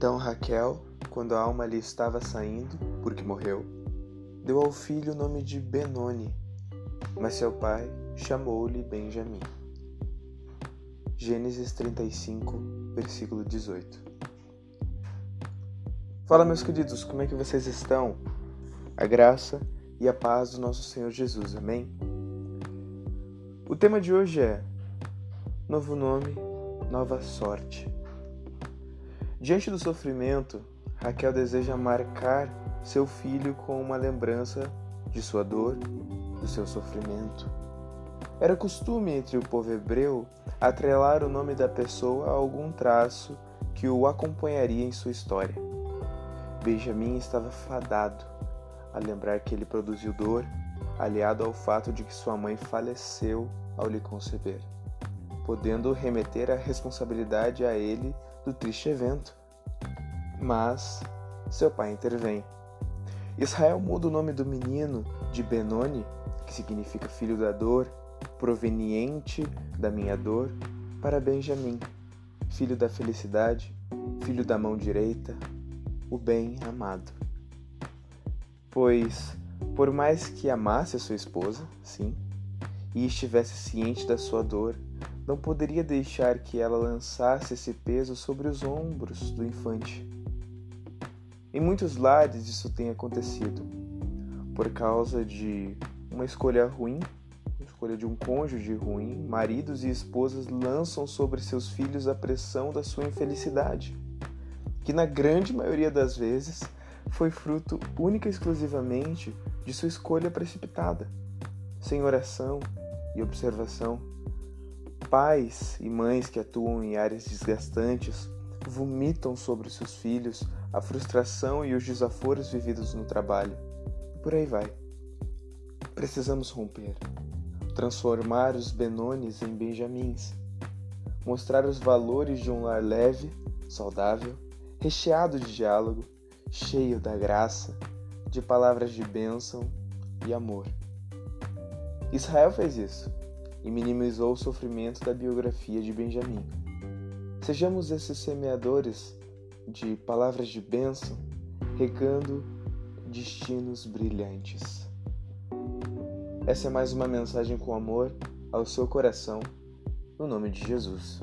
Então Raquel, quando a alma lhe estava saindo, porque morreu, deu ao filho o nome de Benoni, mas seu pai chamou-lhe Benjamim. Gênesis 35, versículo 18. Fala, meus queridos, como é que vocês estão? A graça e a paz do nosso Senhor Jesus, amém? O tema de hoje é Novo nome, nova sorte. Diante do sofrimento, Raquel deseja marcar seu filho com uma lembrança de sua dor, do seu sofrimento. Era costume entre o povo hebreu atrelar o nome da pessoa a algum traço que o acompanharia em sua história. Benjamim estava fadado a lembrar que ele produziu dor, aliado ao fato de que sua mãe faleceu ao lhe conceber, podendo remeter a responsabilidade a ele do triste evento. Mas seu pai intervém. Israel muda o nome do menino de Benoni, que significa filho da dor, proveniente da minha dor, para Benjamim, filho da felicidade, filho da mão direita, o bem amado. Pois, por mais que amasse a sua esposa, sim, e estivesse ciente da sua dor, não poderia deixar que ela lançasse esse peso sobre os ombros do infante. Em muitos lares isso tem acontecido, por causa de uma escolha ruim, a escolha de um cônjuge ruim, maridos e esposas lançam sobre seus filhos a pressão da sua infelicidade, que na grande maioria das vezes foi fruto única e exclusivamente de sua escolha precipitada, sem oração e observação Pais e mães que atuam em áreas desgastantes vomitam sobre seus filhos a frustração e os desaforos vividos no trabalho. E por aí vai. Precisamos romper, transformar os Benones em Benjamins, mostrar os valores de um lar leve, saudável, recheado de diálogo, cheio da graça, de palavras de bênção e amor. Israel fez isso e minimizou o sofrimento da biografia de Benjamim. Sejamos esses semeadores de palavras de bênção, regando destinos brilhantes. Essa é mais uma mensagem com amor ao seu coração, no nome de Jesus.